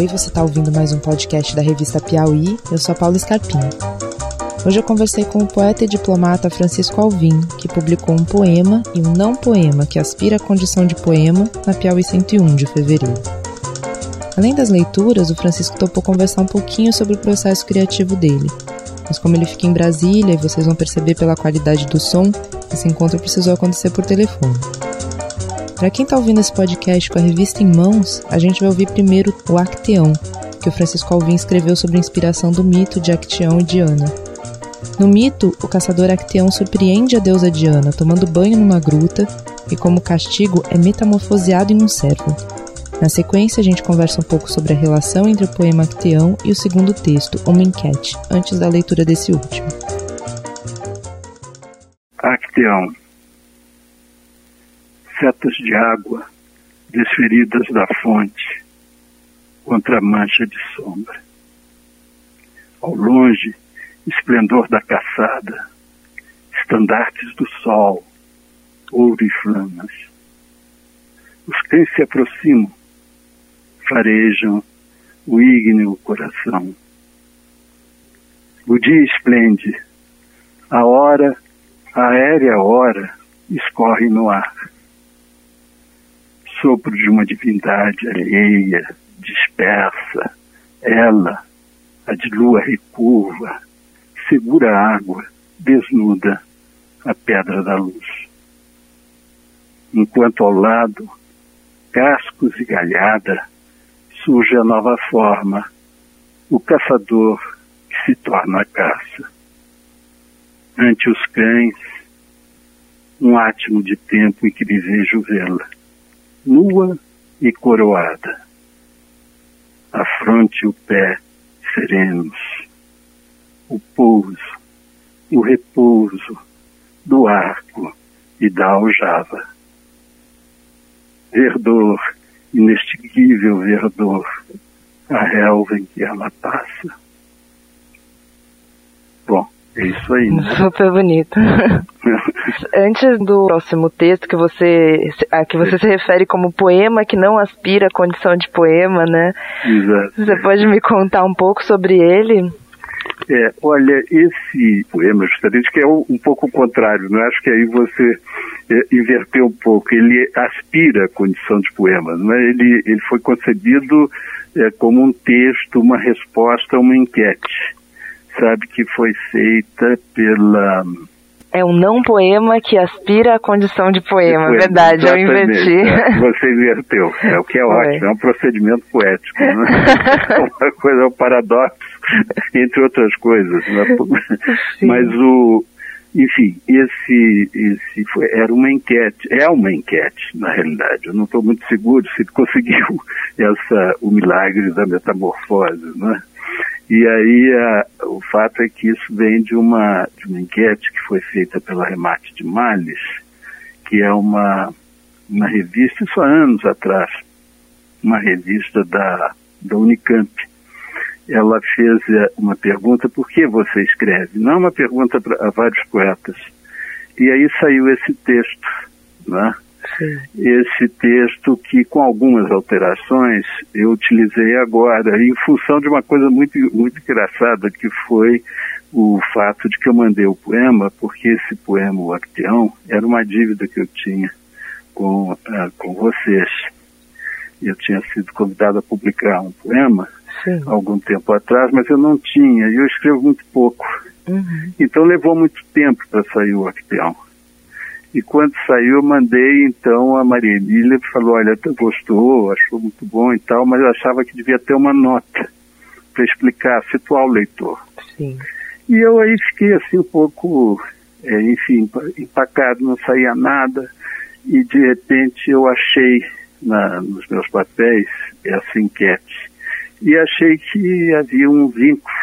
Oi, você está ouvindo mais um podcast da revista Piauí. Eu sou a Paula Scarpim. Hoje eu conversei com o poeta e diplomata Francisco Alvim, que publicou um poema e um não poema que aspira à condição de poema na Piauí 101 de fevereiro. Além das leituras, o Francisco topou conversar um pouquinho sobre o processo criativo dele. Mas como ele fica em Brasília e vocês vão perceber pela qualidade do som, esse encontro precisou acontecer por telefone. Para quem está ouvindo esse podcast com a revista em mãos, a gente vai ouvir primeiro o Acteão, que o Francisco Alvim escreveu sobre a inspiração do mito de Acteão e Diana. No mito, o caçador Acteão surpreende a deusa Diana tomando banho numa gruta e, como castigo, é metamorfoseado em um servo. Na sequência, a gente conversa um pouco sobre a relação entre o poema Acteão e o segundo texto, Uma Enquete, antes da leitura desse último. Acteão setas de água desferidas da fonte contra a mancha de sombra. Ao longe, esplendor da caçada, estandartes do sol, ouro e flamas. Os cães se aproximam, farejam o ígneo coração. O dia esplende, a hora, a aérea hora, escorre no ar. Sopro de uma divindade alheia, dispersa, ela, a de lua recurva, segura a água, desnuda a pedra da luz. Enquanto ao lado, cascos e galhada, surge a nova forma, o caçador que se torna a caça. Ante os cães, um átimo de tempo em que me vejo vê-la, nua e coroada. A fronte e o pé serenos, o pouso, o repouso do arco e da aljava. Verdor, inextinguível verdor, a relva em que ela passa. É isso aí. Né? Super bonito. Antes do próximo texto que você a que você se refere como poema que não aspira à condição de poema, né? Exato. Você pode me contar um pouco sobre ele? É, olha, esse poema, justamente, que é um, um pouco o contrário, não é? acho que aí você é, inverteu um pouco. Ele aspira à condição de poema, não é? Ele, ele foi concebido é, como um texto, uma resposta a uma enquete, sabe, que foi feita pela é um não poema que aspira à condição de poema, poema verdade, eu inverti. É, você inverteu, é o que é ótimo, é um procedimento poético, né? uma coisa, é um paradoxo, entre outras coisas. Né? Mas o, enfim, esse, esse foi, era uma enquete, é uma enquete, na realidade. Eu não estou muito seguro se ele conseguiu essa, o milagre da metamorfose, né? E aí a, o fato é que isso vem de uma, de uma enquete que foi feita pela Remate de Males, que é uma, uma revista, isso há anos atrás, uma revista da, da Unicamp. Ela fez eh, uma pergunta, por que você escreve? Não é uma pergunta pra, a vários poetas. E aí saiu esse texto, né? Esse texto que, com algumas alterações, eu utilizei agora, em função de uma coisa muito, muito engraçada, que foi o fato de que eu mandei o poema, porque esse poema, o Acteão, era uma dívida que eu tinha com, uh, com vocês. Eu tinha sido convidado a publicar um poema Sim. algum tempo atrás, mas eu não tinha, e eu escrevo muito pouco. Uhum. Então levou muito tempo para sair o Acteão. E quando saiu, eu mandei então a Maria Emília e falou: Olha, gostou, achou muito bom e tal, mas eu achava que devia ter uma nota para explicar, situar o leitor. Sim. E eu aí fiquei assim um pouco, é, enfim, empacado, não saía nada. E de repente eu achei na, nos meus papéis essa enquete. E achei que havia um vínculo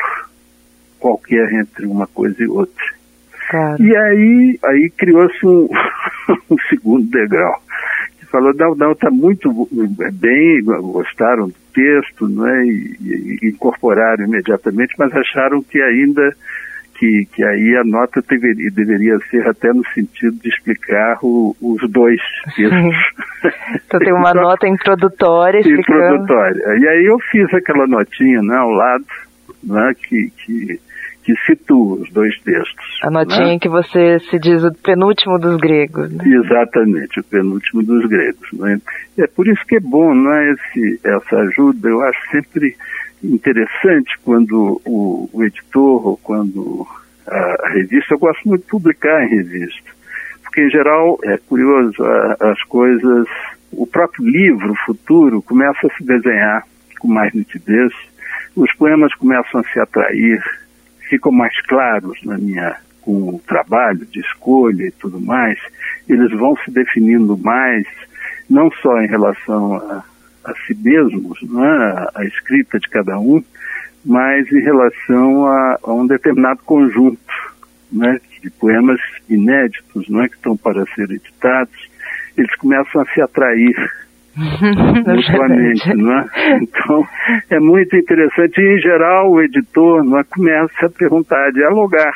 qualquer entre uma coisa e outra. Claro. E aí, aí criou-se um, um segundo degrau. Que falou, não, não, está muito bem, gostaram do texto, né, e, e, incorporaram imediatamente, mas acharam que ainda que, que aí a nota deveria, deveria ser até no sentido de explicar o, os dois textos. Então tem uma nota introdutória explicando... Introdutória. E aí eu fiz aquela notinha né, ao lado, né, que, que, que situa os dois textos. A notinha né? que você se diz o penúltimo dos gregos. Né? Exatamente, o penúltimo dos gregos. Né? É por isso que é bom né, esse, essa ajuda, eu acho sempre interessante quando o, o editor ou quando a, a revista, eu gosto muito de publicar em revista porque em geral é curioso, as coisas, o próprio livro futuro começa a se desenhar com mais nitidez, os poemas começam a se atrair, ficam mais claros na minha com o trabalho de escolha e tudo mais, eles vão se definindo mais, não só em relação a, a si mesmos, né, a escrita de cada um, mas em relação a, a um determinado conjunto né, de poemas inéditos não é, que estão para ser editados, eles começam a se atrair mutuamente, não é? Então, é muito interessante. E, em geral, o editor não é, começa a perguntar, a dialogar.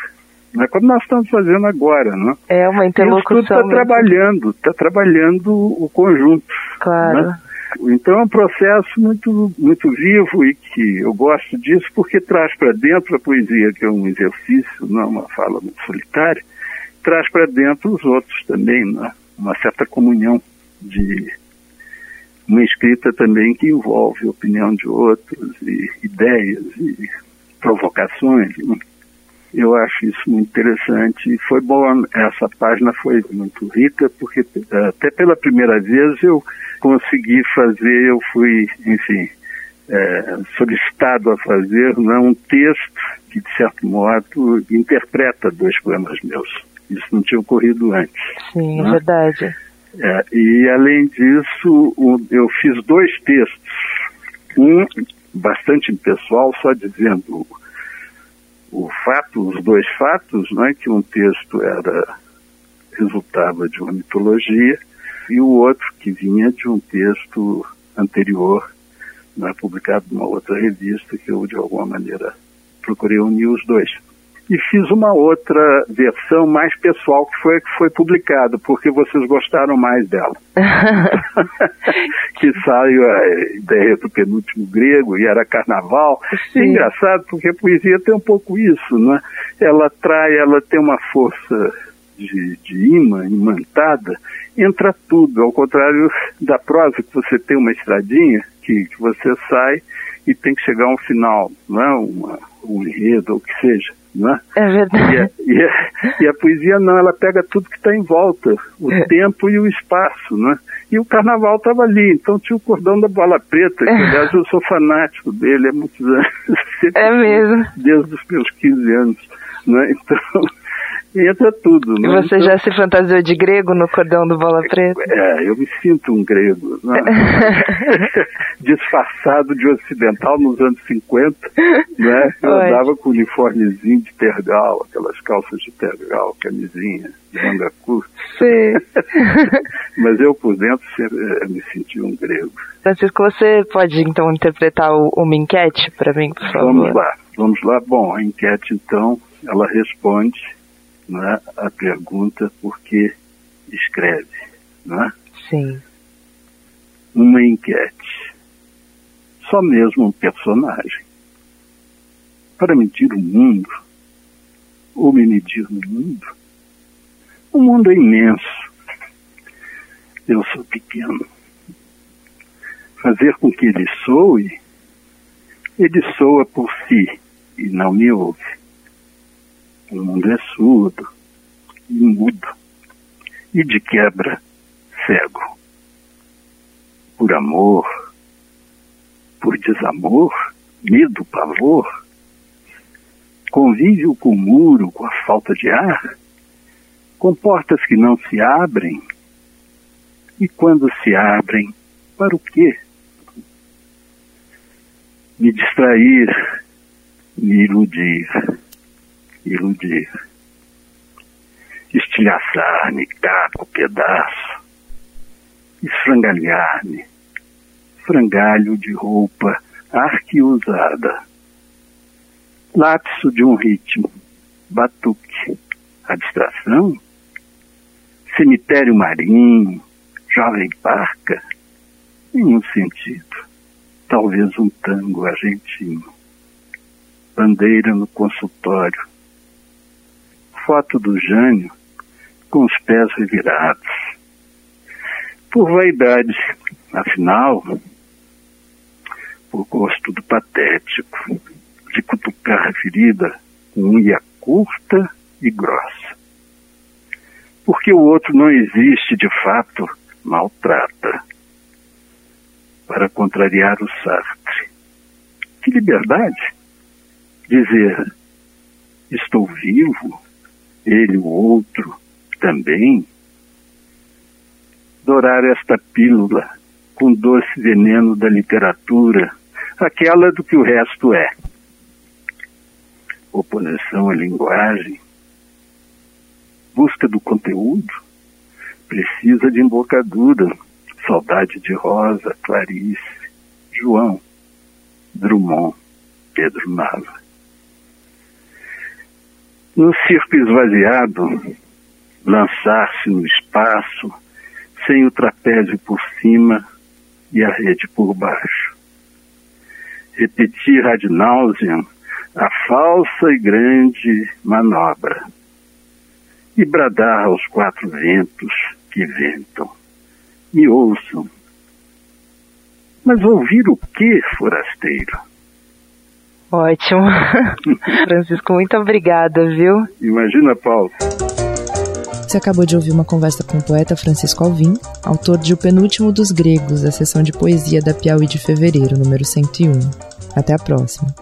É como nós estamos fazendo agora, não é? Uma interlocução. Isso está trabalhando, está trabalhando o conjunto. Claro. Né? Então é um processo muito, muito vivo e que eu gosto disso porque traz para dentro a poesia, que é um exercício, não é uma fala muito solitária, traz para dentro os outros também, né? uma certa comunhão de uma escrita também que envolve a opinião de outros e ideias e provocações. Né? Eu acho isso muito interessante e foi bom, essa página foi muito rica porque até pela primeira vez eu consegui fazer, eu fui, enfim, é, solicitado a fazer né, um texto que, de certo modo, interpreta dois poemas meus. Isso não tinha ocorrido antes. Sim, é né? é verdade. É, e, além disso, eu fiz dois textos. Um bastante impessoal, só dizendo o fato, os dois fatos, né, que um texto era resultava de uma mitologia e o outro que vinha de um texto anterior, né, publicado numa outra revista, que eu de alguma maneira procurei unir os dois. E fiz uma outra versão mais pessoal que foi a que foi publicada, porque vocês gostaram mais dela. que saiu a ideia do penúltimo grego e era carnaval. É engraçado porque a poesia tem um pouco isso, né? Ela trai, ela tem uma força de, de imã, imantada, entra tudo, ao contrário da prosa, que você tem uma estradinha, que, que você sai e tem que chegar a um final, não é? Uma, um enredo, ou o que seja. Não é? é verdade. E a, e, a, e a, poesia não, ela pega tudo que está em volta, o é. tempo e o espaço, né? E o carnaval estava ali, então tinha o cordão da bola preta, que aliás eu sou fanático dele há muitos anos. É mesmo. Desde os meus 15 anos. Né? Então, entra tudo. Né? E você então, já se fantasiou de grego no cordão do Bola Preta? É, eu me sinto um grego. Né? Disfarçado de ocidental nos anos 50, né? Eu Oi. andava com uniformezinho de tergal, aquelas calças de tergal, camisinha de manga curta. Sim. Mas eu por dentro sempre, eh, me senti um grego. Francisco, você pode então interpretar o, uma enquete para mim, por favor? Vamos lá, vamos lá. Bom, a enquete então, ela responde né, a pergunta por que escreve. Né? Sim. Uma enquete. Só mesmo um personagem. Para medir o mundo, ou me medir no mundo, o mundo é imenso. Eu sou pequeno. Fazer com que ele soe, ele soa por si e não me ouve. O mundo é surdo e mudo, e de quebra cego. Por amor, por desamor, medo, pavor, convívio com o muro, com a falta de ar, com portas que não se abrem, e quando se abrem, para o quê? Me distrair, me iludir iludir, estilhaçar-me caco pedaço, esfrangalhar-me, frangalho de roupa arquiusada, lapso de um ritmo, batuque, a distração, cemitério marinho, jovem parca? Nenhum sentido. Talvez um tango argentino. Bandeira no consultório. Foto do Jânio com os pés revirados. Por vaidade, afinal, por gosto do patético, de cutucar a ferida com unha curta e grossa. Porque o outro não existe de fato, maltrata. Para contrariar o Sartre. Que liberdade! Dizer, estou vivo, ele o outro também. Dourar esta pílula com doce veneno da literatura, aquela do que o resto é. Oposição à linguagem, busca do conteúdo, precisa de embocadura, saudade de Rosa, Clarice, João, Drummond, Pedro Nava. No circo esvaziado, lançar-se no espaço, sem o trapézio por cima e a rede por baixo. Repetir ad nauseam a falsa e grande manobra e bradar aos quatro ventos que ventam. Me ouçam. Mas ouvir o que, forasteiro? Ótimo. Francisco, muito obrigada, viu? Imagina, Paulo. Você acabou de ouvir uma conversa com o poeta Francisco Alvim, autor de O Penúltimo dos Gregos, a sessão de poesia da Piauí de fevereiro, número 101. Até a próxima.